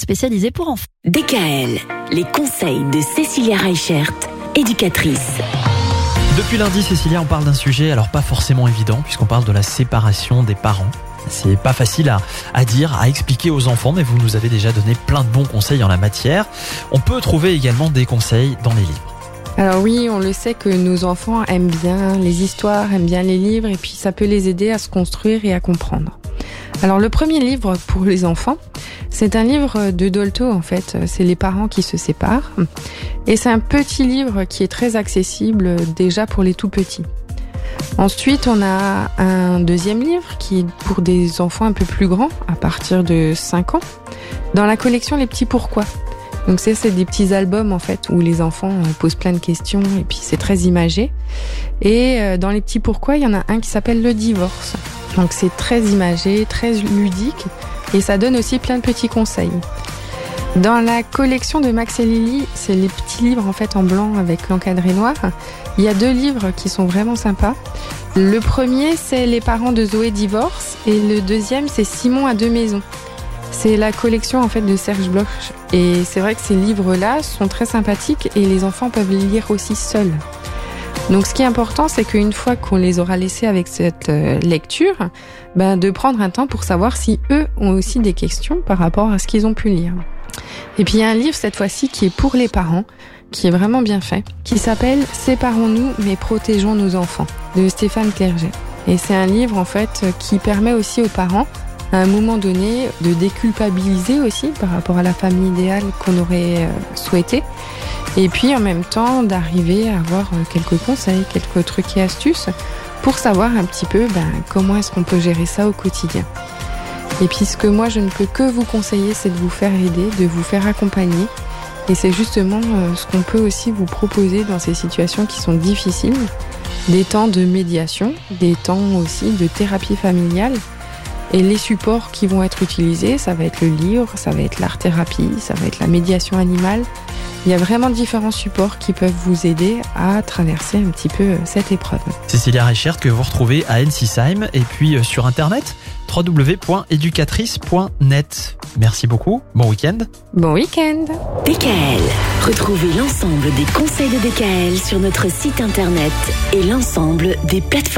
spécialisé pour enfants. DKL, les conseils de Cécilia Reichert, éducatrice. Depuis lundi, Cécilia, on parle d'un sujet alors pas forcément évident puisqu'on parle de la séparation des parents. C'est pas facile à, à, dire, à expliquer aux enfants, mais vous nous avez déjà donné plein de bons conseils en la matière. On peut trouver également des conseils dans les livres. Alors oui, on le sait que nos enfants aiment bien les histoires, aiment bien les livres, et puis ça peut les aider à se construire et à comprendre. Alors le premier livre pour les enfants, c'est un livre de Dolto en fait, c'est les parents qui se séparent. Et c'est un petit livre qui est très accessible déjà pour les tout petits. Ensuite, on a un deuxième livre qui est pour des enfants un peu plus grands, à partir de 5 ans, dans la collection Les petits pourquoi. Donc c'est c'est des petits albums en fait où les enfants posent plein de questions et puis c'est très imagé. Et dans les petits pourquoi, il y en a un qui s'appelle le divorce. Donc c'est très imagé, très ludique et ça donne aussi plein de petits conseils. Dans la collection de Max et Lily, c'est les petits livres en fait en blanc avec l'encadré noir. Il y a deux livres qui sont vraiment sympas. Le premier, c'est Les parents de Zoé divorce et le deuxième, c'est Simon à deux maisons. C'est la collection en fait de Serge Bloch et c'est vrai que ces livres-là sont très sympathiques et les enfants peuvent les lire aussi seuls. Donc ce qui est important, c'est qu'une fois qu'on les aura laissés avec cette lecture, ben, de prendre un temps pour savoir si eux ont aussi des questions par rapport à ce qu'ils ont pu lire. Et puis il y a un livre cette fois-ci qui est pour les parents, qui est vraiment bien fait, qui s'appelle Séparons-nous mais protégeons nos enfants de Stéphane Clerget. Et c'est un livre en fait qui permet aussi aux parents à un moment donné de déculpabiliser aussi par rapport à la famille idéale qu'on aurait souhaité et puis en même temps d'arriver à avoir quelques conseils, quelques trucs et astuces pour savoir un petit peu ben, comment est-ce qu'on peut gérer ça au quotidien. Et puis ce que moi je ne peux que vous conseiller, c'est de vous faire aider, de vous faire accompagner. Et c'est justement ce qu'on peut aussi vous proposer dans ces situations qui sont difficiles. Des temps de médiation, des temps aussi de thérapie familiale. Et les supports qui vont être utilisés, ça va être le livre, ça va être l'art-thérapie, ça va être la médiation animale. Il y a vraiment différents supports qui peuvent vous aider à traverser un petit peu cette épreuve. Cécilia Reichert que vous retrouvez à Ensisheim et puis sur internet www.educatrice.net. Merci beaucoup. Bon week-end. Bon week-end. DKL. Retrouvez l'ensemble des conseils de DKL sur notre site internet et l'ensemble des plateformes